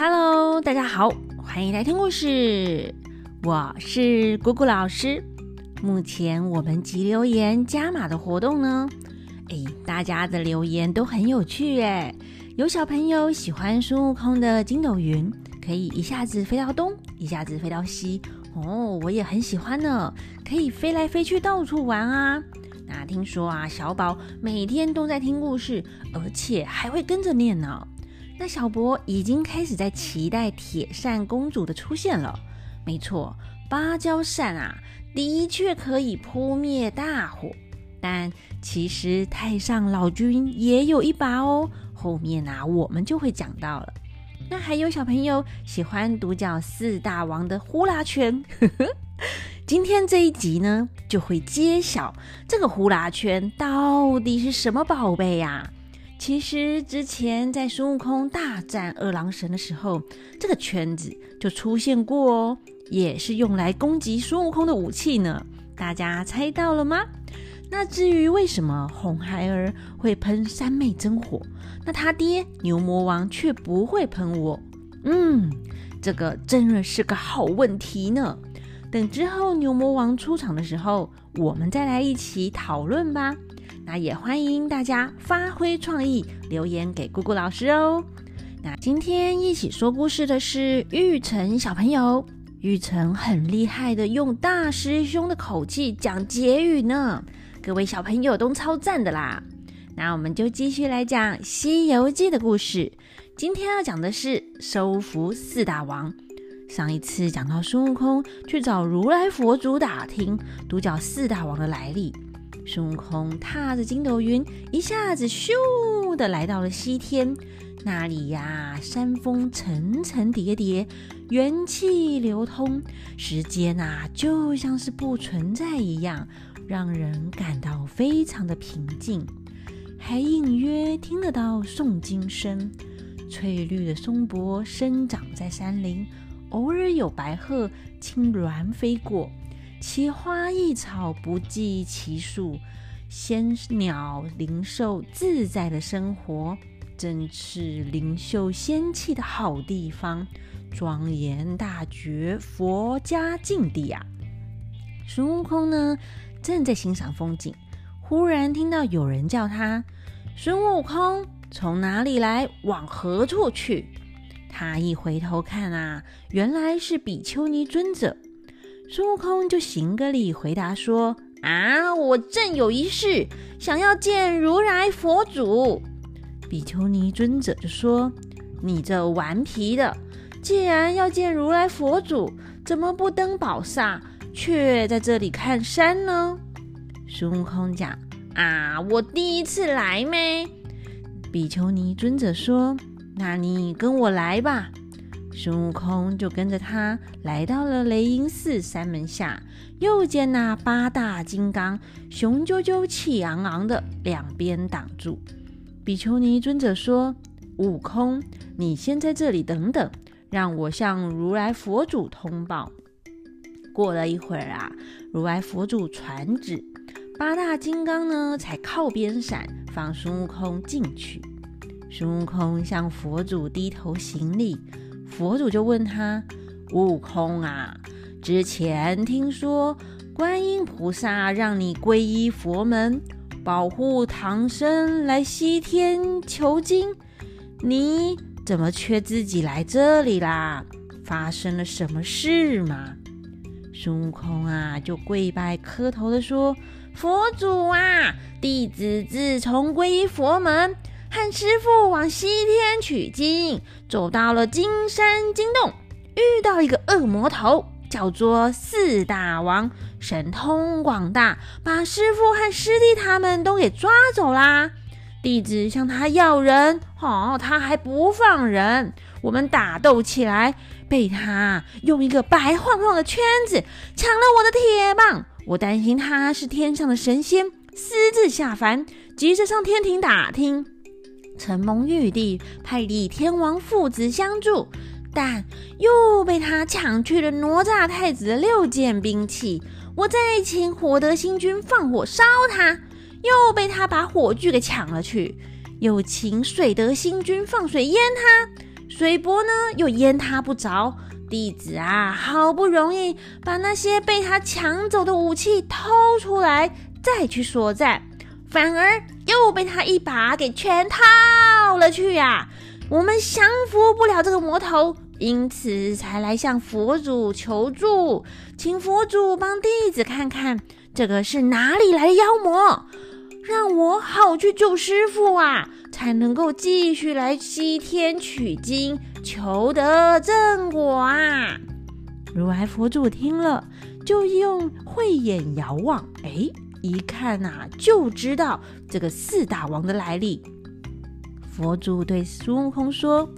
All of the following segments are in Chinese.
Hello，大家好，欢迎来听故事。我是姑姑老师。目前我们集留言加码的活动呢，哎，大家的留言都很有趣哎。有小朋友喜欢孙悟空的筋斗云，可以一下子飞到东，一下子飞到西。哦，我也很喜欢呢，可以飞来飞去到处玩啊。那听说啊，小宝每天都在听故事，而且还会跟着念呢。那小博已经开始在期待铁扇公主的出现了。没错，芭蕉扇啊，的确可以扑灭大火，但其实太上老君也有一把哦。后面啊，我们就会讲到了。那还有小朋友喜欢独角四大王的呼啦圈，今天这一集呢，就会揭晓这个呼啦圈到底是什么宝贝呀？其实之前在孙悟空大战二郎神的时候，这个圈子就出现过哦，也是用来攻击孙悟空的武器呢。大家猜到了吗？那至于为什么红孩儿会喷三昧真火，那他爹牛魔王却不会喷我？嗯，这个真的是个好问题呢。等之后牛魔王出场的时候，我们再来一起讨论吧。那也欢迎大家发挥创意，留言给姑姑老师哦。那今天一起说故事的是玉成小朋友，玉成很厉害的，用大师兄的口气讲结语呢。各位小朋友都超赞的啦。那我们就继续来讲《西游记》的故事。今天要讲的是收服四大王。上一次讲到孙悟空去找如来佛祖打听独角四大王的来历。孙悟空踏着筋斗云，一下子咻的来到了西天。那里呀，山峰层层叠叠，元气流通，时间啊就像是不存在一样，让人感到非常的平静。还隐约听得到诵经声。翠绿的松柏生长在山林，偶尔有白鹤轻鸾飞过。奇花异草不计其数，仙鸟灵兽自在的生活，真是灵秀仙气的好地方，庄严大觉佛家境地啊！孙悟空呢，正在欣赏风景，忽然听到有人叫他：“孙悟空，从哪里来？往何处去？”他一回头看啊，原来是比丘尼尊者。孙悟空就行个礼，回答说：“啊，我正有一事，想要见如来佛祖。”比丘尼尊者就说：“你这顽皮的，既然要见如来佛祖，怎么不登宝刹，却在这里看山呢？”孙悟空讲：“啊，我第一次来咩？”比丘尼尊者说：“那你跟我来吧。”孙悟空就跟着他来到了雷音寺山门下，又见那八大金刚雄赳赳、气昂昂的，两边挡住。比丘尼尊者说：“悟空，你先在这里等等，让我向如来佛祖通报。”过了一会儿啊，如来佛祖传旨，八大金刚呢才靠边闪，放孙悟空进去。孙悟空向佛祖低头行礼。佛祖就问他：“悟空啊，之前听说观音菩萨让你皈依佛门，保护唐僧来西天求经，你怎么却自己来这里啦？发生了什么事吗？”孙悟空啊，就跪拜磕头的说：“佛祖啊，弟子自从皈依佛门。”和师傅往西天取经，走到了金山金洞，遇到一个恶魔头，叫做四大王，神通广大，把师傅和师弟他们都给抓走啦。弟子向他要人，哦，他还不放人。我们打斗起来，被他用一个白晃晃的圈子抢了我的铁棒。我担心他是天上的神仙，私自下凡，急着上天庭打听。承蒙玉帝派李天王父子相助，但又被他抢去了哪吒太子的六件兵器。我再请火德星君放火烧他，又被他把火炬给抢了去。又请水德星君放水淹他。水波呢又淹他不着。弟子啊，好不容易把那些被他抢走的武器偷出来，再去索战，反而又被他一把给全套了去呀！我们降服不了这个魔头，因此才来向佛祖求助，请佛祖帮弟子看看这个是哪里来的妖魔，让我好去救师傅啊，才能够继续来西天取经。求得正果啊！如来佛祖听了，就用慧眼遥望，哎，一看呐，就知道这个四大王的来历。佛祖对孙悟空说：“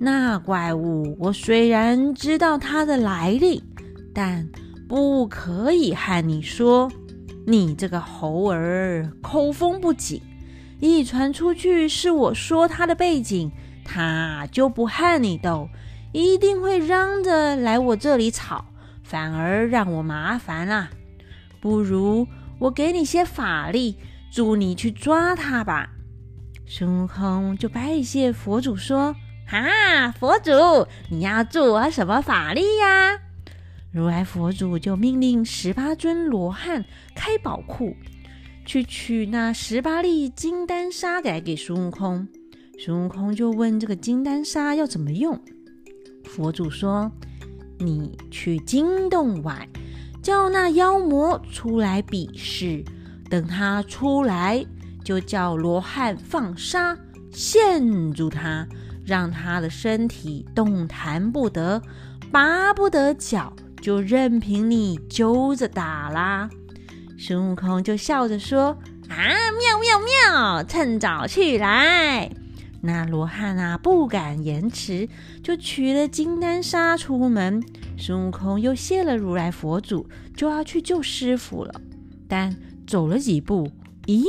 那怪物，我虽然知道它的来历，但不可以和你说。你这个猴儿口风不紧，一传出去是我说他的背景。”他就不和你斗，一定会嚷着来我这里吵，反而让我麻烦啦。不如我给你些法力，助你去抓他吧。孙悟空就拜谢佛祖说：“哈，佛祖，你要助我什么法力呀？”如来佛祖就命令十八尊罗汉开宝库，去取那十八粒金丹砂来给孙悟空。孙悟空就问：“这个金丹砂要怎么用？”佛祖说：“你去金洞外，叫那妖魔出来比试。等他出来，就叫罗汉放沙陷住他，让他的身体动弹不得，拔不得脚，就任凭你揪着打啦。”孙悟空就笑着说：“啊，妙妙妙！趁早去来。”那罗汉啊，不敢延迟，就取了金丹砂出门。孙悟空又谢了如来佛祖，就要去救师傅了。但走了几步，咦，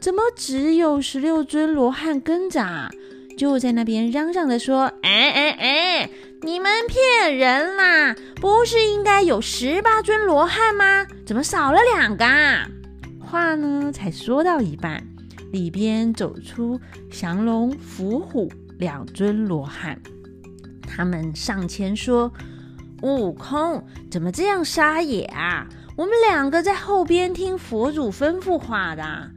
怎么只有十六尊罗汉跟着？啊？就在那边嚷嚷着说：“哎哎哎，你们骗人啦！不是应该有十八尊罗汉吗？怎么少了两个？”话呢，才说到一半。里边走出降龙伏虎两尊罗汉，他们上前说：“悟空，怎么这样撒野啊？我们两个在后边听佛祖吩咐话的。”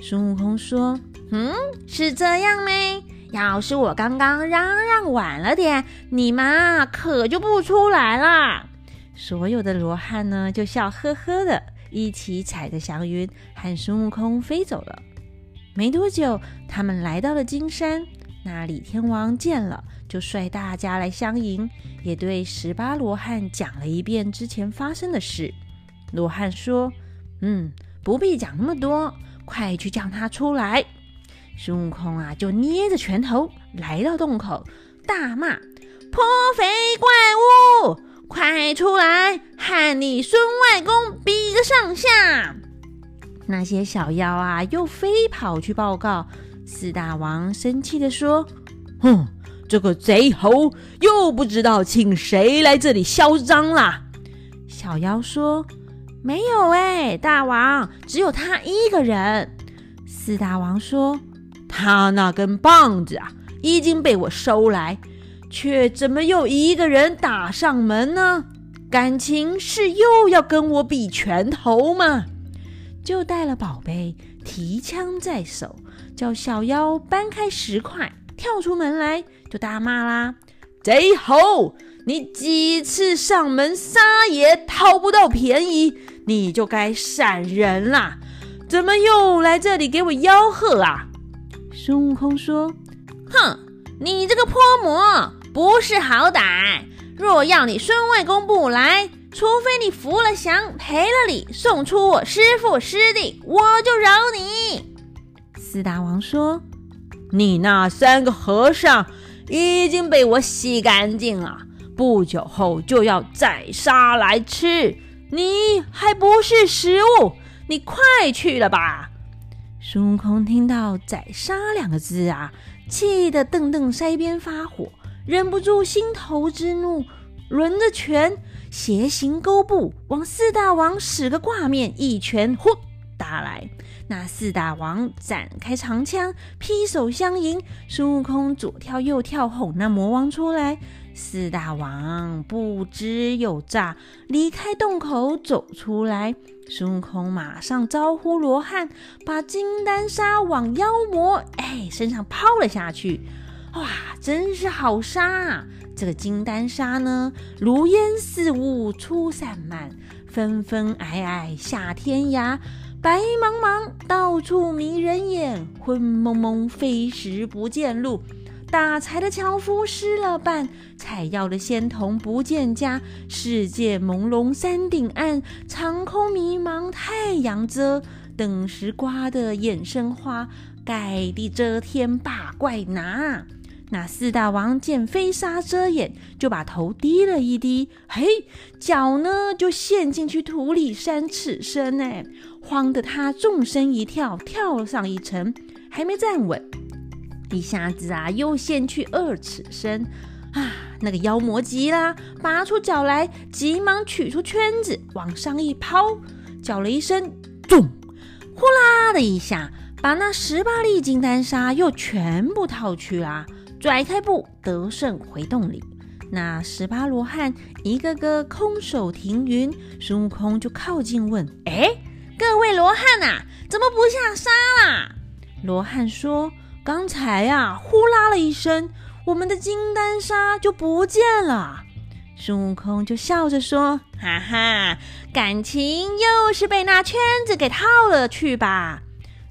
孙悟空说：“嗯，是这样没？要是我刚刚嚷嚷晚了点，你们啊可就不出来了。”所有的罗汉呢，就笑呵呵的，一起踩着祥云，和孙悟空飞走了。没多久，他们来到了金山。那李天王见了，就率大家来相迎，也对十八罗汉讲了一遍之前发生的事。罗汉说：“嗯，不必讲那么多，快去叫他出来。”孙悟空啊，就捏着拳头来到洞口，大骂：“泼肥怪物，快出来，和你孙外公比个上下！”那些小妖啊，又飞跑去报告。四大王生气的说：“哼，这个贼猴又不知道请谁来这里嚣张啦！”小妖说：“没有哎，大王，只有他一个人。”四大王说：“他那根棒子啊，已经被我收来，却怎么又一个人打上门呢？感情是又要跟我比拳头吗？”就带了宝贝，提枪在手，叫小妖搬开石块，跳出门来，就大骂啦：“贼猴，你几次上门撒野，讨不到便宜，你就该闪人啦！怎么又来这里给我吆喝啊？”孙悟空说：“哼，你这个泼魔，不识好歹！若要你孙外公不来。”除非你扶了降，赔了礼，送出我师父师弟，我就饶你。四大王说：“你那三个和尚已经被我洗干净了，不久后就要宰杀来吃，你还不是食物？你快去了吧！”孙悟空听到“宰杀”两个字啊，气得瞪瞪腮边发火，忍不住心头之怒，抡着拳。斜行勾步，往四大王使个挂面，一拳呼打来。那四大王展开长枪，劈手相迎。孙悟空左跳右跳，哄那魔王出来。四大王不知有诈，离开洞口走出来。孙悟空马上招呼罗汉，把金丹砂往妖魔哎身上抛了下去。哇，真是好杀啊！这个金丹砂呢，如烟似雾出散漫，纷纷霭霭下天涯，白茫茫到处迷人眼，昏蒙蒙飞石不见路。打柴的樵夫失了伴，采药的仙童不见家。世界朦胧山顶暗，长空迷茫太阳遮。等时刮得眼生花，盖地遮天把怪拿。那四大王见飞沙遮眼，就把头低了一低，嘿，脚呢就陷进去土里三尺深，哎，慌得他纵身一跳，跳上一层，还没站稳。一下子啊，又陷去二尺深啊！那个妖魔急了，拔出脚来，急忙取出圈子，往上一抛，叫了一声“咚”，呼啦的一下，把那十八粒金丹砂又全部套去啦，拽开步，得胜回洞里。那十八罗汉一个个空手停云，孙悟空就靠近问：“哎，各位罗汉呐，怎么不下沙啦？”罗汉说。刚才呀，呼啦了一声，我们的金丹砂就不见了。孙悟空就笑着说：“哈哈，感情又是被那圈子给套了去吧？”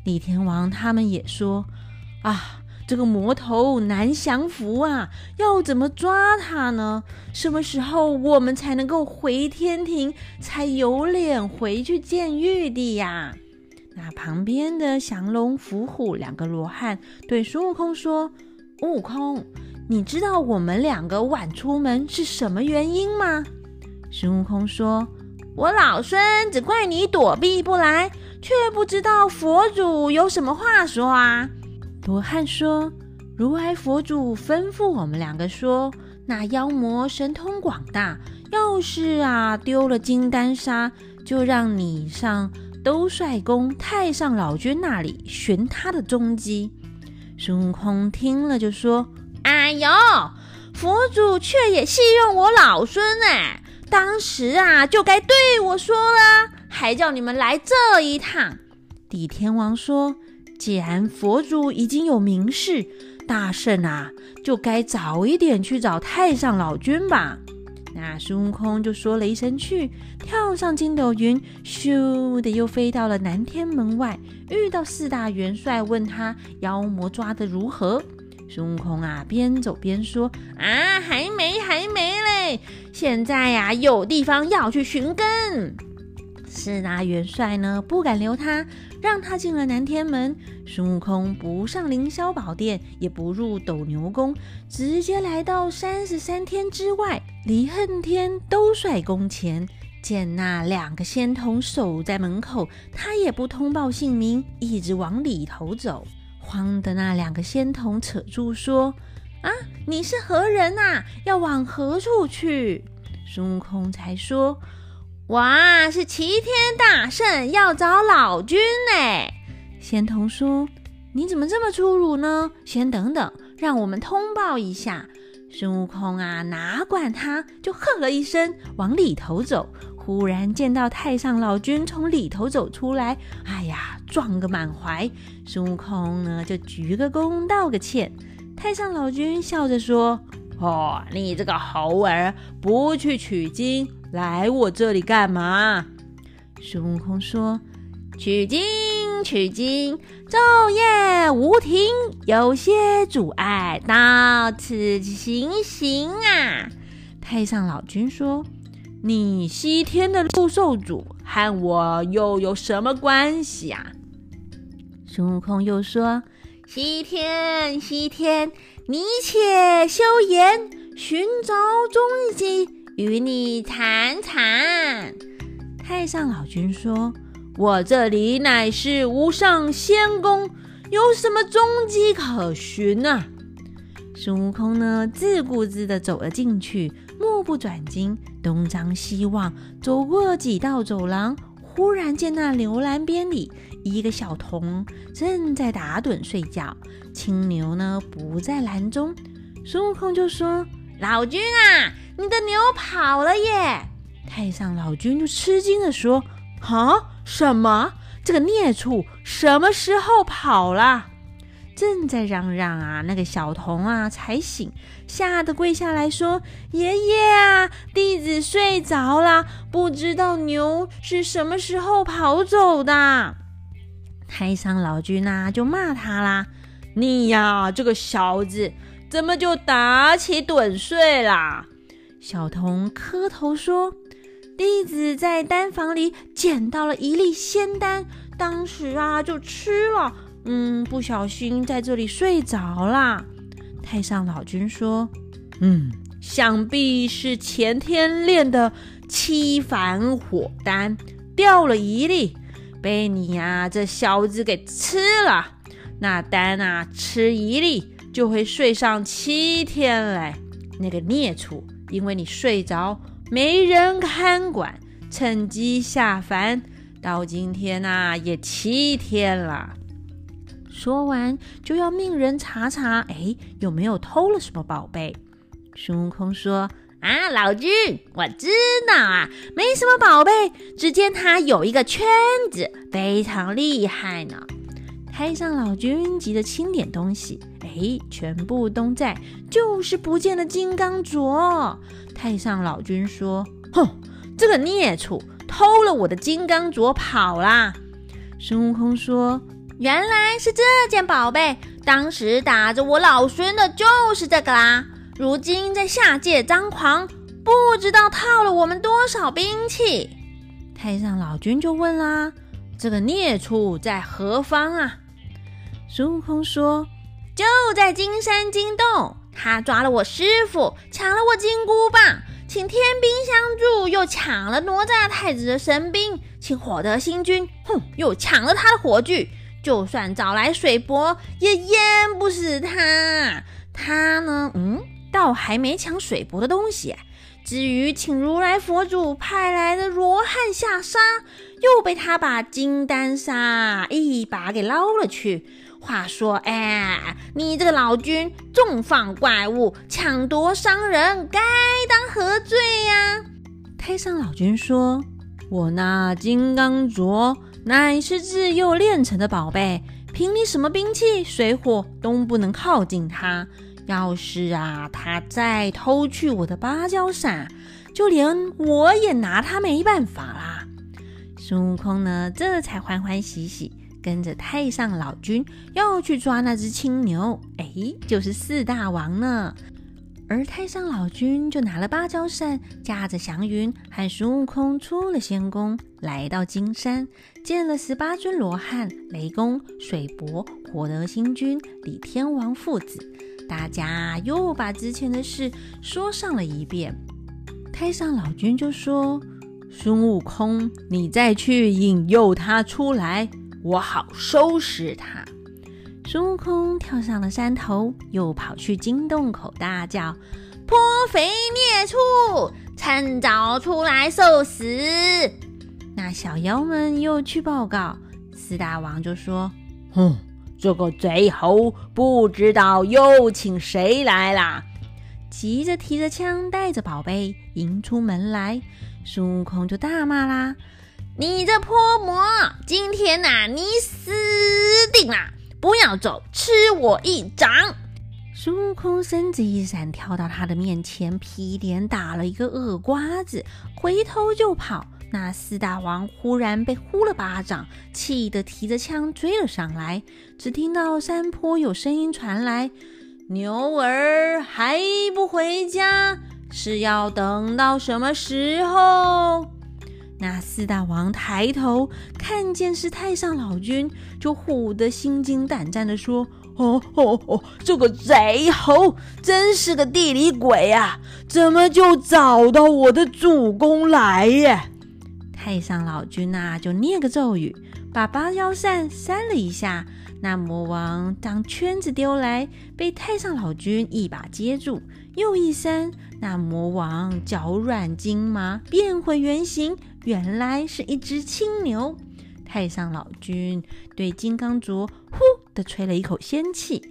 李天王他们也说：“啊，这个魔头难降服啊，要怎么抓他呢？什么时候我们才能够回天庭，才有脸回去见玉帝呀？”那旁边的降龙伏虎两个罗汉对孙悟空说：“悟空，你知道我们两个晚出门是什么原因吗？”孙悟空说：“我老孙只怪你躲避不来，却不知道佛祖有什么话说啊。”罗汉说：“如来佛祖吩咐我们两个说，那妖魔神通广大，要是啊丢了金丹砂，就让你上。”兜率宫太上老君那里寻他的踪迹。孙悟空听了就说：“哎呦，佛祖却也戏用我老孙哎！当时啊就该对我说了，还叫你们来这一趟。”李天王说：“既然佛祖已经有明示，大圣啊就该早一点去找太上老君吧。”那孙悟空就说了一声去，跳上筋斗云，咻的又飞到了南天门外，遇到四大元帅，问他妖魔抓得如何。孙悟空啊，边走边说：“啊，还没，还没嘞！现在呀，有地方要去寻根。”四大元帅呢，不敢留他，让他进了南天门。孙悟空不上凌霄宝殿，也不入斗牛宫，直接来到三十三天之外离恨天兜率宫前，见那两个仙童守在门口，他也不通报姓名，一直往里头走。慌的那两个仙童扯住说：“啊，你是何人呐？要往何处去？”孙悟空才说。哇，是齐天大圣要找老君呢！仙童说：“你怎么这么粗鲁呢？先等等，让我们通报一下。”孙悟空啊，哪管他，就哼了一声，往里头走。忽然见到太上老君从里头走出来，哎呀，撞个满怀。孙悟空呢，就鞠个躬，道个歉。太上老君笑着说：“哦，你这个猴儿，不去取经。”来我这里干嘛？孙悟空说：“取经，取经，昼夜无停，有些阻碍，到此行行啊。”太上老君说：“你西天的陆受主和我又有什么关系啊？”孙悟空又说：“西天，西天，你且休言，寻找踪迹。”与你谈谈。太上老君说：“我这里乃是无上仙宫，有什么踪迹可寻呢？”孙悟空呢，自顾自地走了进去，目不转睛，东张西望，走过几道走廊，忽然见那牛栏边里一个小童正在打盹睡觉，青牛呢不在篮中。孙悟空就说：“老君啊，你的牛跑了耶！”太上老君就吃惊的说：“啊，什么？这个孽畜什么时候跑了？”正在嚷嚷啊，那个小童啊才醒，吓得跪下来说：“爷爷啊，弟子睡着了，不知道牛是什么时候跑走的。”太上老君啊就骂他啦：“你呀，这个小子，怎么就打起盹睡啦？”小童磕头说：“弟子在丹房里捡到了一粒仙丹，当时啊就吃了。”嗯，不小心在这里睡着啦。太上老君说：“嗯，想必是前天炼的七反火丹掉了一粒，被你呀这小子给吃了。那丹啊，吃一粒就会睡上七天嘞。那个孽畜，因为你睡着没人看管，趁机下凡，到今天呐也七天了。”说完，就要命人查查，哎，有没有偷了什么宝贝？孙悟空说：“啊，老君，我知道啊，没什么宝贝。只见他有一个圈子，非常厉害呢。”太上老君急着清点东西，哎，全部都在，就是不见了金刚镯。太上老君说：“哼，这个孽畜偷了我的金刚镯跑啦！”孙悟空说。原来是这件宝贝，当时打着我老孙的就是这个啦。如今在下界张狂，不知道套了我们多少兵器。太上老君就问啦：“这个孽畜在何方啊？”孙悟空说：“就在金山金洞，他抓了我师傅，抢了我金箍棒，请天兵相助，又抢了哪吒太子的神兵，请火德星君，哼，又抢了他的火炬。”就算找来水伯，也淹不死他。他呢，嗯，倒还没抢水伯的东西。至于请如来佛祖派来的罗汉下沙，又被他把金丹砂一把给捞了去。话说，哎，你这个老君纵放怪物，抢夺商人，该当何罪呀？太上老君说：“我那金刚镯。”乃是自幼炼成的宝贝，凭你什么兵器、水火都不能靠近它。要是啊，他再偷去我的芭蕉扇，就连我也拿他没办法啦。孙悟空呢，这才欢欢喜喜跟着太上老君要去抓那只青牛，哎，就是四大王呢。而太上老君就拿了芭蕉扇，驾着祥云，和孙悟空出了仙宫，来到金山，见了十八尊罗汉、雷公、水伯、火德星君、李天王父子，大家又把之前的事说上了一遍。太上老君就说：“孙悟空，你再去引诱他出来，我好收拾他。”孙悟空跳上了山头，又跑去金洞口大叫：“泼肥孽畜，趁早出来受死！”那小妖们又去报告，四大王就说：“哼，这个贼猴不知道又请谁来啦！”急着提着枪，带着宝贝迎出门来。孙悟空就大骂啦：“你这泼魔，今天呐，你死定了！”不要走，吃我一掌！孙悟空身子一闪，跳到他的面前，劈脸打了一个耳瓜子，回头就跑。那四大王忽然被呼了巴掌，气得提着枪追了上来。只听到山坡有声音传来：“牛儿还不回家，是要等到什么时候？”那四大王抬头看见是太上老君，就唬得心惊胆战的说：“哦哦哦，这个贼猴真是个地里鬼啊！怎么就找到我的主公来耶？”太上老君呐，就念个咒语，把芭蕉扇扇了一下，那魔王将圈子丢来，被太上老君一把接住，又一扇，那魔王脚软筋麻，变回原形。原来是一只青牛，太上老君对金刚镯呼的吹了一口仙气，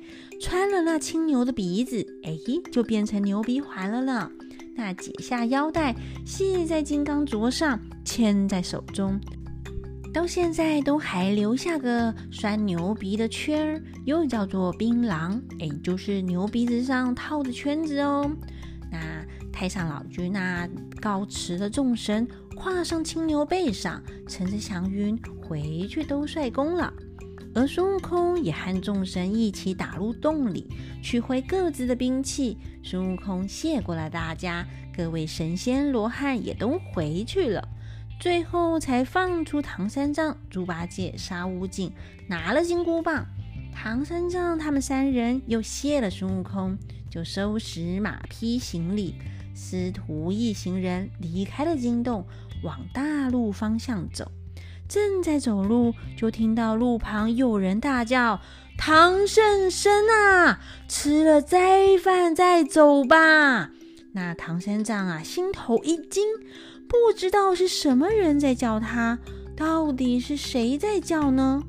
穿了那青牛的鼻子，哎，就变成牛鼻环了呢。那解下腰带，系在金刚镯上，牵在手中，到现在都还留下个拴牛鼻的圈儿，又叫做槟榔，哎，就是牛鼻子上套的圈子哦。那太上老君那告辞了众神，跨上青牛背上，乘着祥云回去兜率宫了。而孙悟空也和众神一起打入洞里，取回各自的兵器。孙悟空谢过了大家，各位神仙罗汉也都回去了。最后才放出唐三藏、猪八戒、沙悟净，拿了金箍棒。唐三藏他们三人又谢了孙悟空，就收拾马匹行李，师徒一行人离开了金洞，往大路方向走。正在走路，就听到路旁有人大叫：“唐圣僧啊，吃了斋饭再走吧！”那唐三藏啊，心头一惊，不知道是什么人在叫他，到底是谁在叫呢？